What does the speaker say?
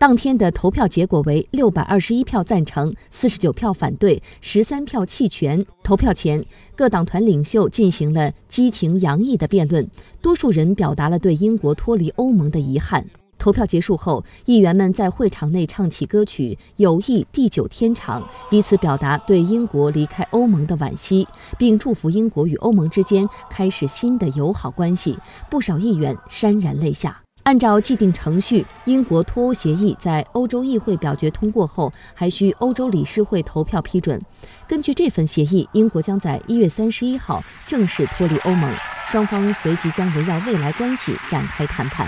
当天的投票结果为六百二十一票赞成，四十九票反对，十三票弃权。投票前，各党团领袖进行了激情洋溢的辩论，多数人表达了对英国脱离欧盟的遗憾。投票结束后，议员们在会场内唱起歌曲《友谊地久天长》，以此表达对英国离开欧盟的惋惜，并祝福英国与欧盟之间开始新的友好关系。不少议员潸然泪下。按照既定程序，英国脱欧协议在欧洲议会表决通过后，还需欧洲理事会投票批准。根据这份协议，英国将在一月三十一号正式脱离欧盟，双方随即将围绕未来关系展开谈判。